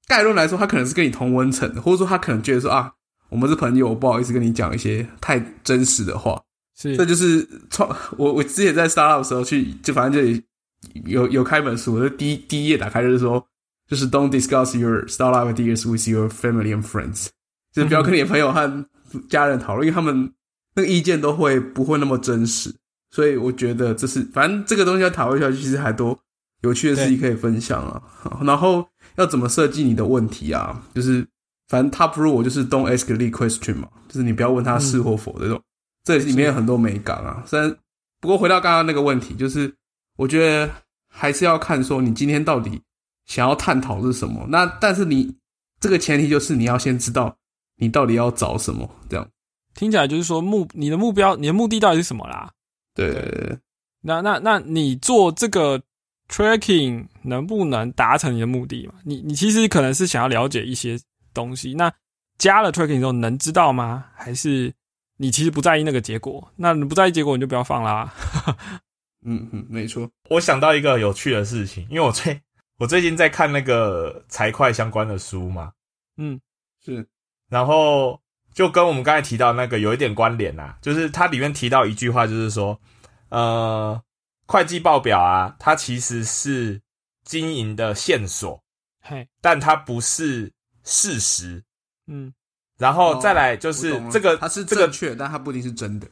概论来说，他可能是跟你同温层的，或者说他可能觉得说啊，我们是朋友，我不好意思跟你讲一些太真实的话，是，这就是创 <laughs> 我我之前在 startup 的时候去，就反正这里有有开本书，就第一第一页打开就是说，就是 don't discuss your startup ideas with your family and friends。就是不要跟你的朋友和家人讨论，因为他们那个意见都会不会那么真实，所以我觉得这是反正这个东西要讨论下去，其实还多有趣的事情可以分享啊。然后要怎么设计你的问题啊？就是反正他不如我就是 don't ask the question 嘛，就是你不要问他是或否这种，这里面有很多美感啊。虽然不过回到刚刚那个问题，就是我觉得还是要看说你今天到底想要探讨是什么。那但是你这个前提就是你要先知道你到底要找什么。这样听起来就是说目你的目标你的目的到底是什么啦？对，那那那你做这个 tracking 能不能达成你的目的嘛？你你其实可能是想要了解一些东西，那加了 tracking 之后能知道吗？还是你其实不在意那个结果？那你不在意结果，你就不要放啦。<laughs> 嗯嗯，没错。我想到一个有趣的事情，因为我最我最近在看那个财会相关的书嘛，嗯，是，然后。就跟我们刚才提到那个有一点关联呐，就是它里面提到一句话，就是说，呃，会计报表啊，它其实是经营的线索，嘿，但它不是事实，嗯，然后再来就是这个，它是正确，但它不一定是真的，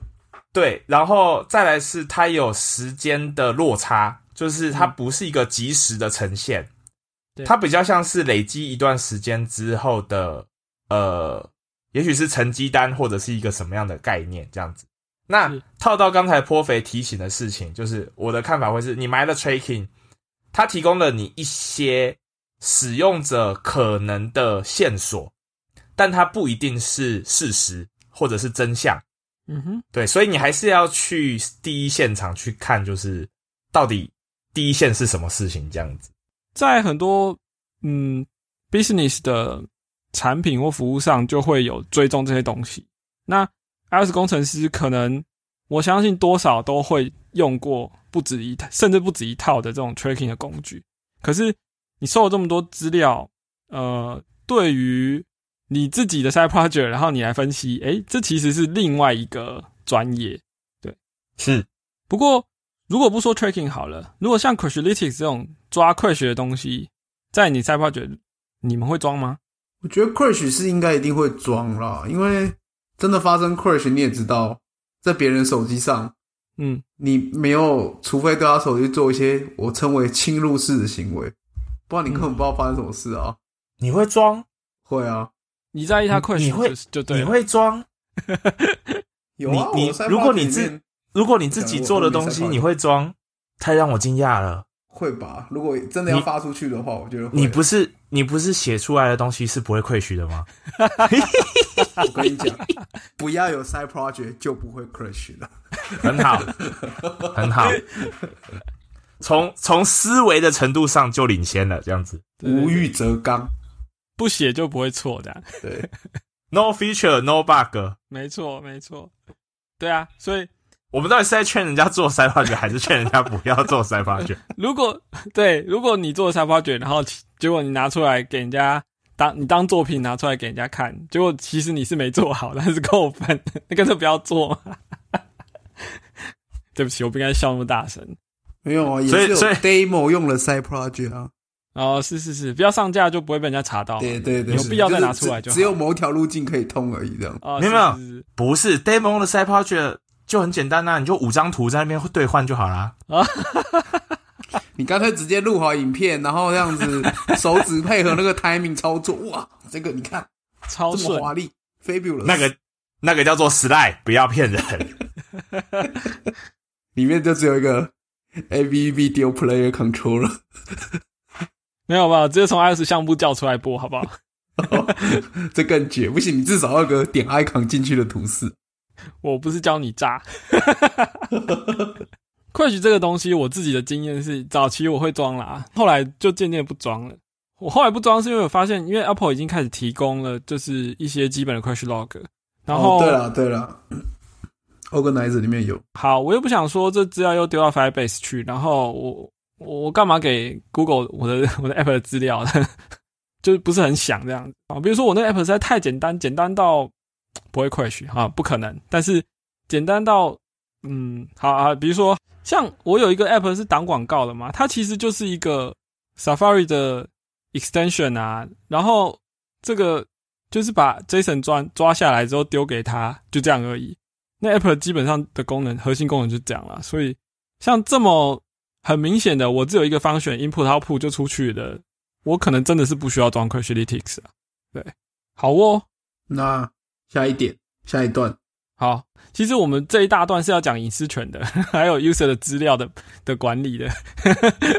对，然后再来是它有时间的落差，就是它不是一个及时的呈现，它比较像是累积一段时间之后的，呃。也许是成绩单，或者是一个什么样的概念这样子。那套到刚才颇肥提醒的事情，就是我的看法会是：你埋了 tracking，它提供了你一些使用者可能的线索，但它不一定是事实或者是真相。嗯哼，对，所以你还是要去第一现场去看，就是到底第一线是什么事情这样子。在很多嗯 business 的。产品或服务上就会有追踪这些东西。那 iOS 工程师可能，我相信多少都会用过不止一套，甚至不止一套的这种 tracking 的工具。可是你收了这么多资料，呃，对于你自己的 side project，然后你来分析，诶，这其实是另外一个专业。对，是。不过如果不说 tracking 好了，如果像 Crashlytics 这种抓 crash 的东西，在你 side project，你们会装吗？我觉得 crash 是应该一定会装啦，因为真的发生 crash，你也知道，在别人手机上，嗯，你没有，除非对他手机做一些我称为侵入式的行为，不然你根本不知道发生什么事啊。你会装？会啊。你在意他 crash？你会就对，你会装？<laughs> 有啊。你如果你自如果你自己做的东西你会装，太让我惊讶了。会吧？如果真的要发出去的话，我觉得你不是你不是写出来的东西是不会亏虚的吗？<laughs> 我跟你讲，不要有 side project 就不会 crash 了。很好，很好。从从思维的程度上就领先了，这样子无欲则刚，不写就不会错的。对，no feature no bug，没错没错。对啊，所以。我们到底是在劝人家做三发卷，还是劝人家不要做三发卷？<laughs> 如果对，如果你做三发卷，然后结果你拿出来给人家当你当作品拿出来给人家看，结果其实你是没做好，<laughs> 但是扣分，那干脆不要做。<laughs> 对不起，我不应该笑那么大声。没有啊，所以所以 demo 用了 side project 啊。哦，是是是，不要上架就不会被人家查到。对对对，有必要再拿出来就只有某条路径可以通而已，这样。没有没有，不是 demo 的 side project。就很简单呐，你就五张图在那边兑换就好啦。啊！你干脆直接录好影片，然后这样子手指配合那个 timing 操作，哇，这个你看超这么华丽，fabulous。那个那个叫做 slide，不要骗人。<laughs> 里面就只有一个 AV video player controller，没有吧？直接从 iOS 项目叫出来播，好不好？<laughs> 这更绝，不行，你至少要个点 icon 进去的图示。<laughs> 我不是教你炸，<laughs> 快许这个东西，我自己的经验是，早期我会装啦，后来就渐渐不装了。我后来不装是因为我发现，因为 Apple 已经开始提供了，就是一些基本的 Crash Log。然后，对了对了，Organizer 里面有。好，我又不想说这资料又丢到 Firebase 去，然后我我干嘛给 Google 我的 <laughs> 我的 App 的资料呢？就是不是很想这样子啊。比如说我那个 App 实在太简单，简单到。不会 crash 啊，不可能。但是简单到，嗯，好啊，比如说像我有一个 app 是挡广告的嘛，它其实就是一个 Safari 的 extension 啊，然后这个就是把 JSON 抓抓下来之后丢给他，就这样而已。那 app 基本上的功能，核心功能就这样了。所以像这么很明显的，我只有一个方选 input output 就出去的，我可能真的是不需要装 Crashlytics 啊。对，好哦，那。下一点，下一段，好，其实我们这一大段是要讲隐私权的，<laughs> 还有 user 的资料的的管理的，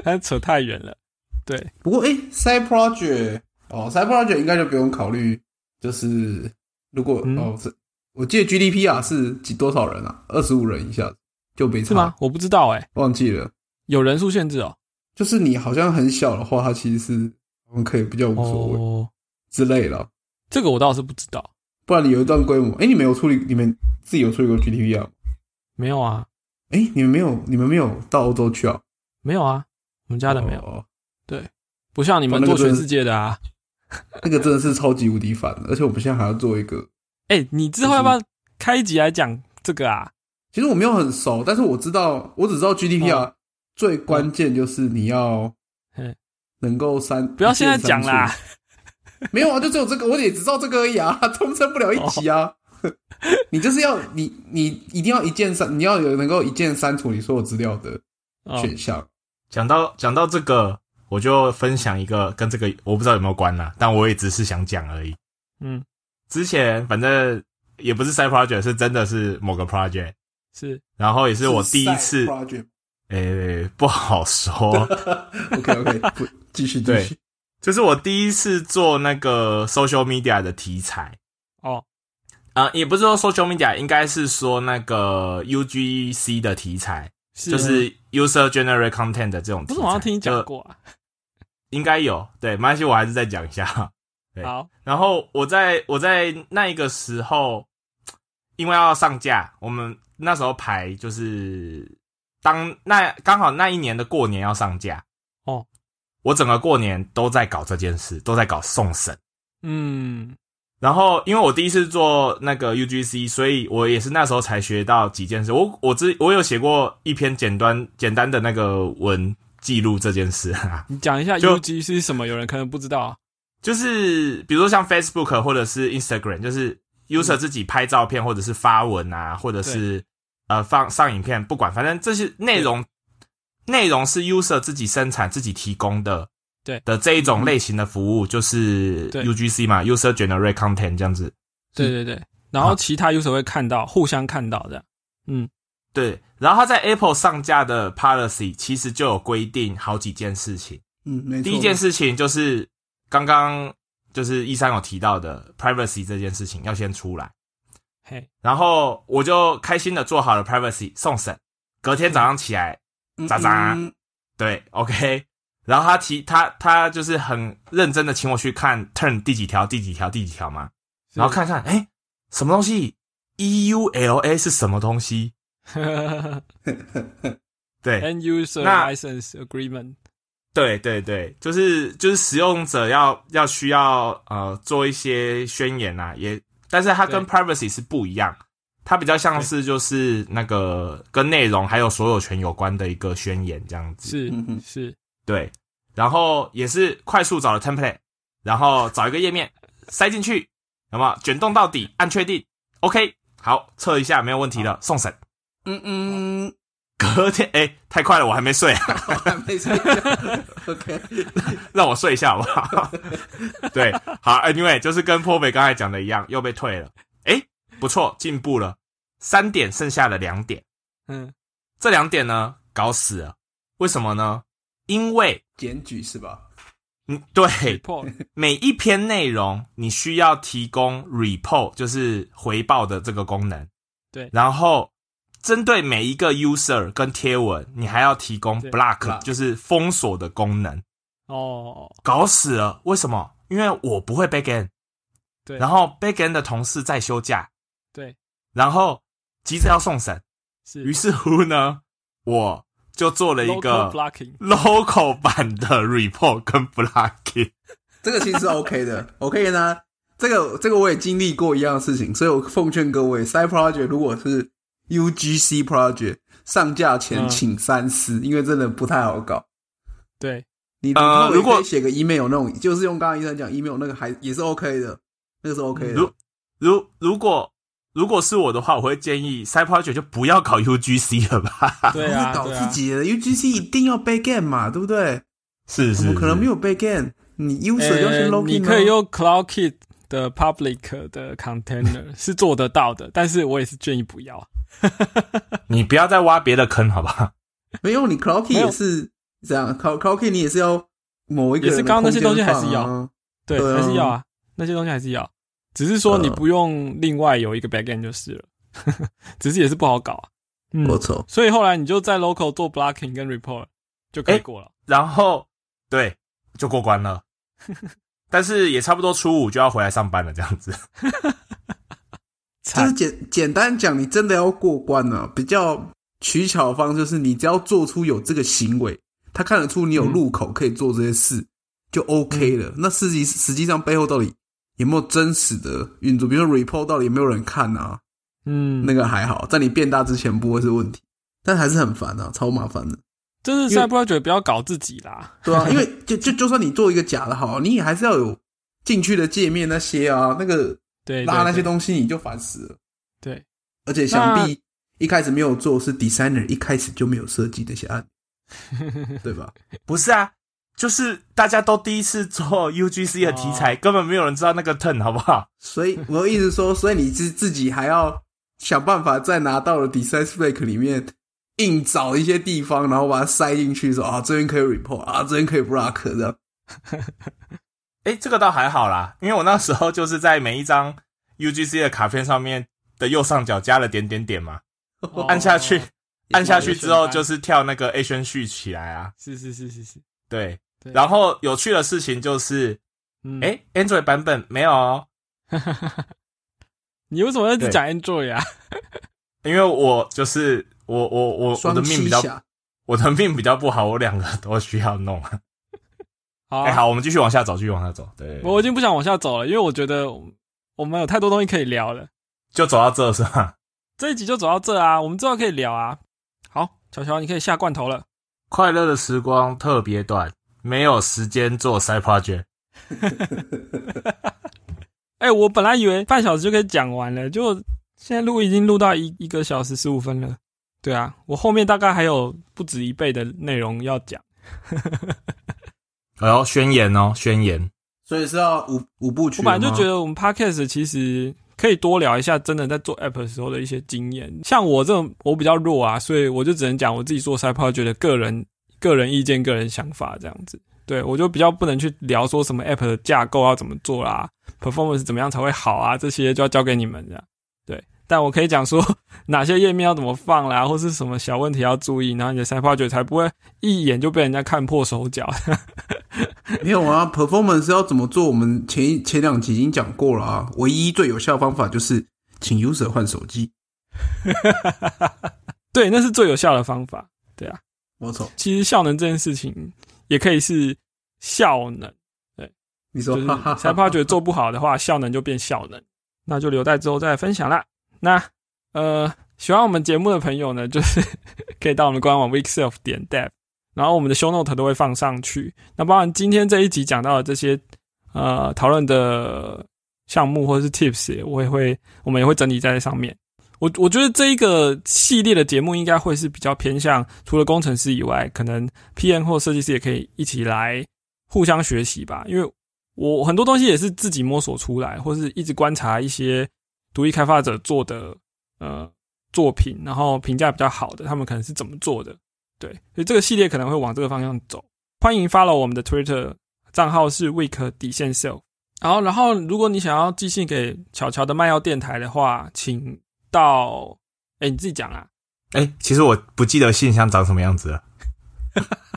但 <laughs> 扯太远了。对，不过哎，side project 哦，side project 应该就不用考虑，就是如果哦，是我记得 GDP 啊是几多少人啊？二十五人以下就没差吗？我不知道哎，忘记了，有人数限制哦。就是你好像很小的话，它其实是我们可以比较无所谓之类的。这个我倒是不知道。不然你有一段规模，哎，你没有处理，你们自己有处理过 GDP 啊？没有啊。哎，你们没有，你们没有到欧洲去啊？没有啊，我们家的没有。对，不像你们做全世界的啊。那个真的是超级无敌烦的，而且我们现在还要做一个。哎，你之后要不要开一集来讲这个啊？其实我没有很熟，但是我知道，我只知道 GDP 啊。最关键就是你要能够删，不要现在讲啦。<laughs> 没有啊，就只有这个，我也只知道这个而已啊，<laughs> 通称不了一集啊。<laughs> 你就是要你你一定要一键删，你要有能够一键删除你所有资料的选项。讲到讲到这个，我就分享一个跟这个我不知道有没有关啦，但我也只是想讲而已。嗯，之前反正也不是 side project，是真的是某个 project，是，然后也是我第一次。诶，不好说。OK OK，不继续继续。就是我第一次做那个 social media 的题材哦，啊，也不是说 social media，应该是说那个 UGC 的题材，就是 user generate content 的这种题材。我好像听你讲过啊，应该有。对，没关系，我还是再讲一下。<laughs> 好，然后我在我在那一个时候，因为要上架，我们那时候排就是。当那刚好那一年的过年要上架哦，我整个过年都在搞这件事，都在搞送审。嗯，然后因为我第一次做那个 UGC，所以我也是那时候才学到几件事。我我之我有写过一篇简单简单的那个文记录这件事啊。<laughs> 你讲一下 UGC 是什么？有人可能不知道，就是比如说像 Facebook 或者是 Instagram，就是 user 自己拍照片或者是发文啊，或者是。呃，放上影片不管，反正这些内容内容是 user 自己生产、自己提供的，对的这一种类型的服务，就是 UGC 嘛，user generate content 这样子。对对对，然后其他 user 会看到，互相看到的。嗯，对。然后他在 Apple 上架的 policy 其实就有规定好几件事情。嗯，没错。第一件事情就是刚刚就是一三有提到的 privacy 这件事情要先出来。嘿，然后我就开心的做好了 privacy 送审，隔天早上起来，咋咋，对，OK，然后他提他他就是很认真的请我去看 turn 第几条第几条第几条嘛，然后看看，哎，什么东西？EULA 是什么东西？对，End User License Agreement，对对对，就是就是使用者要要需要呃做一些宣言呐，也。但是它跟 privacy 是不一样，它比较像是就是那个跟内容还有所有权有关的一个宣言这样子。是是，对。然后也是快速找了 template，然后找一个页面塞进去，有没有卷动到底？按确定，OK，好，测一下没有问题了，送审。嗯嗯。隔天，哎，太快了，我还没睡，<laughs> 还没睡。<laughs> OK，让我睡一下好不好？<laughs> 对，好，Anyway，就是跟破北刚才讲的一样，又被退了。哎，不错，进步了，三点剩下了两点。嗯，这两点呢，搞死了。为什么呢？因为检举是吧？嗯，对。<laughs> 每一篇内容你需要提供 report，就是回报的这个功能。对，然后。针对每一个 user 跟贴文，你还要提供 block，就是封锁的功能。哦，搞死了！为什么？因为我不会 backend，对。然后 backend 的同事在休假，对。然后急着要送审，是。于是乎呢，我就做了一个 local 版的 report 跟 blocking。<laughs> 这个其实是 OK 的，OK 呢。这个这个我也经历过一样的事情，所以我奉劝各位，side project 如果是。UGC project 上架前请三思，因为真的不太好搞。对，你呃，如果写个 email 那种，就是用刚刚医生讲 email 那个，还也是 OK 的，那个是 OK 的。如如如果如果是我的话，我会建议 side project 就不要搞 UGC 了吧。对啊，<laughs> 搞自己的 UGC 一定要 backend 嘛，对不对？是是，可能没有 backend，你 user 要先 login。你可以用 CloudKit 的 public 的 container <laughs> 是做得到的，但是我也是建议不要。<laughs> 你不要再挖别的坑，好不好？没有，你 Cloudkit 也是这样，Clocky 你也是要某一个，也是刚刚那些东西还是要，对，还是要啊，那些东西还是要，只是说你不用另外有一个 backend 就是了，<laughs> 只是也是不好搞啊。嗯没错，所以后来你就在 local 做 blocking 跟 report 就可以过了，然后对，就过关了。<laughs> 但是也差不多初五就要回来上班了，这样子。就是简简单讲，你真的要过关呢，比较取巧方就是你只要做出有这个行为，他看得出你有入口可以做这些事，就 OK 了。那实际实际上背后到底有没有真实的运作？比如说 report 到底有没有人看啊？嗯，那个还好，在你变大之前不会是问题，但还是很烦啊，超麻烦的。就是现在不要觉得不要搞自己啦，对啊，<laughs> 因为就就就算你做一个假的好，你也还是要有进去的界面那些啊，那个对拉那些东西你就烦死了。对，而且想必一开始没有做是 designer 一开始就没有设计这些案，<laughs> 对吧？<laughs> 不是啊，就是大家都第一次做 UGC 的题材，根本没有人知道那个 turn 好不好？所以我一直说，所以你自自己还要想办法再拿到了 design spec 里面。硬找一些地方，然后把它塞进去，说啊，这边可以 report 啊，这边可以 block 这样。<laughs> 哎，这个倒还好啦，因为我那时候就是在每一张 UGC 的卡片上面的右上角加了点点点嘛，按下去，按下去之后就是跳那个 A 宣序起来啊。是是是是是，对。然后有趣的事情就是，哎，Android 版本没有哦。<laughs> 你为什么一直讲 Android 啊？因为我就是。我我我我的命比较，我的命比较不好，我两个都需要弄。<laughs> 好，好，我们继续往下走，继续往下走。对，我已经不想往下走了，因为我觉得我们有太多东西可以聊了。就走到这是吧？这一集就走到这啊，我们之后可以聊啊。好，乔乔，你可以下罐头了。快乐的时光特别短，没有时间做 side project。<laughs> 哎，我本来以为半小时就可以讲完了，就现在录已经录到一一个小时十五分了。对啊，我后面大概还有不止一倍的内容要讲。<laughs> 哎呦，宣言哦，宣言，所以是要五五部曲。我本来就觉得我们 podcast 其实可以多聊一下真的在做 app 的时候的一些经验。像我这种我比较弱啊，所以我就只能讲我自己做 side project 的个人个人意见、个人想法这样子。对我就比较不能去聊说什么 app 的架构要怎么做啦，performance 怎么样才会好啊，这些就要交给你们这样。对但我可以讲说哪些页面要怎么放啦，或是什么小问题要注意，然后你的 side project 才不会一眼就被人家看破手脚。<laughs> 没有啊，performance 要怎么做？我们前前两集已经讲过了啊。唯一最有效的方法就是请 user 换手机。<laughs> 对，那是最有效的方法。对啊，没错。其实效能这件事情也可以是效能。对，你说 side project 做不好的话，效能就变效能，那就留待之后再分享啦。那呃，喜欢我们节目的朋友呢，就是可以到我们官网 weekself 点 dev，然后我们的 show note 都会放上去。那包含今天这一集讲到的这些呃讨论的项目或者是 tips，我也会我们也会整理在上面。我我觉得这一个系列的节目应该会是比较偏向除了工程师以外，可能 PM 或设计师也可以一起来互相学习吧。因为我很多东西也是自己摸索出来，或是一直观察一些。独立开发者做的呃作品，然后评价比较好的，他们可能是怎么做的？对，所以这个系列可能会往这个方向走。欢迎 follow 我们的 Twitter 账号是 week 底线 sell。然后，然后如果你想要寄信给巧巧的卖药电台的话，请到哎你自己讲啊。哎，其实我不记得信箱长什么样子了。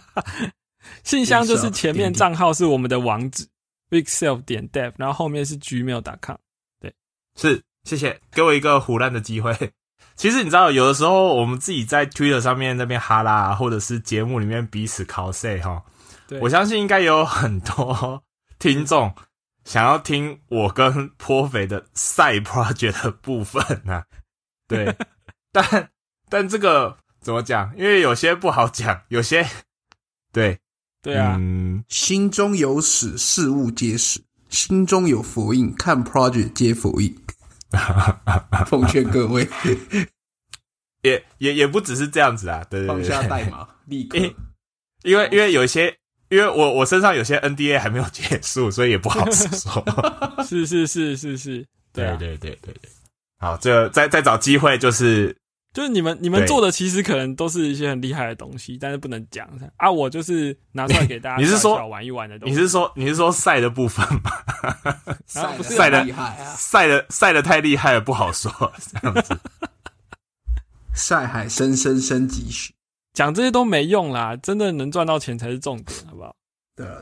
<laughs> 信箱就是前面账号是我们的网址 weekself 点 dev，然后后面是 gmail.com。对，是。谢谢，给我一个胡乱的机会。<laughs> 其实你知道，有的时候我们自己在 Twitter 上面那边哈拉，或者是节目里面彼此 cos 哈，我相信应该有很多听众想要听我跟颇肥的赛 project 的部分呢。对，<laughs> 但但这个怎么讲？因为有些不好讲，有些对对啊，心中有屎，事物皆屎；心中有佛印，看 project 皆佛印。<laughs> 奉劝各位，<laughs> 也也也不只是这样子啊，对对对，放下代码，立刻，因为因为有一些因为我我身上有些 NDA 还没有结束，所以也不好说。是是是是是，对对对对对。好，这再再找机会就是。就是你们你们做的其实可能都是一些很厉害的东西，但是不能讲啊。我就是拿出来给大家，<laughs> 你是说玩一玩的东西？你是说你是说赛的部分吗？<laughs> 赛的赛的赛的太厉害了，不好说。这样子，<laughs> 晒海深深深几许？讲这些都没用啦，真的能赚到钱才是重点，好不好？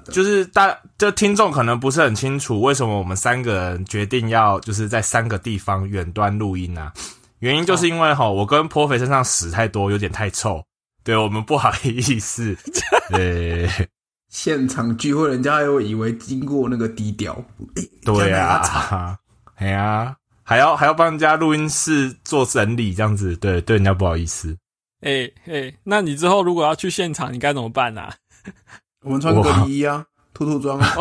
对，就是大就听众可能不是很清楚，为什么我们三个人决定要就是在三个地方远端录音呢？原因就是因为哈，我跟泼肥身上屎太多，有点太臭，对我们不好意思。<laughs> 对，现场聚会，人家还会以为经过那个低调。对啊，<laughs> 哎呀，还要还要帮人家录音室做整理，这样子，对对，人家不好意思。哎哎，那你之后如果要去现场，你该怎么办呢？我们穿隔离衣啊，兔兔装啊。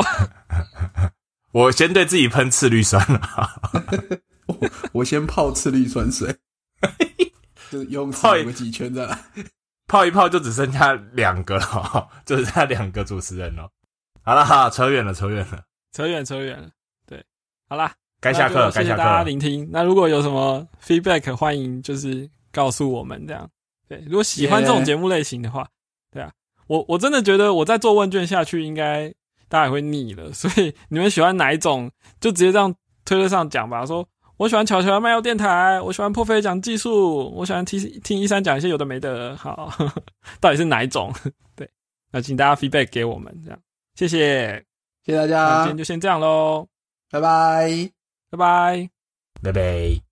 <laughs> 我先对自己喷次氯酸了。<laughs> 我先泡次氯酸水，<laughs> 就是用泡个几圈再来，泡一泡就只剩下两个了，就剩下两个主持人了。好了哈，扯远了，扯远了，扯远扯远了。对，好啦，该下课，该下课。大家聆听。那如果有什么 feedback，欢迎就是告诉我们这样。对，如果喜欢这种节目类型的话，我我真的觉得我再做问卷下去，应该大家也会腻了。所以你们喜欢哪一种，就直接这样推特上讲吧，说。我喜欢巧巧的漫游电台，我喜欢破飞讲技术，我喜欢听听一三讲一些有的没的。好，<laughs> 到底是哪一种？<laughs> 对，那请大家 feedback 给我们，这样谢谢，谢谢大家，今天就先这样喽，拜拜，拜拜，拜拜。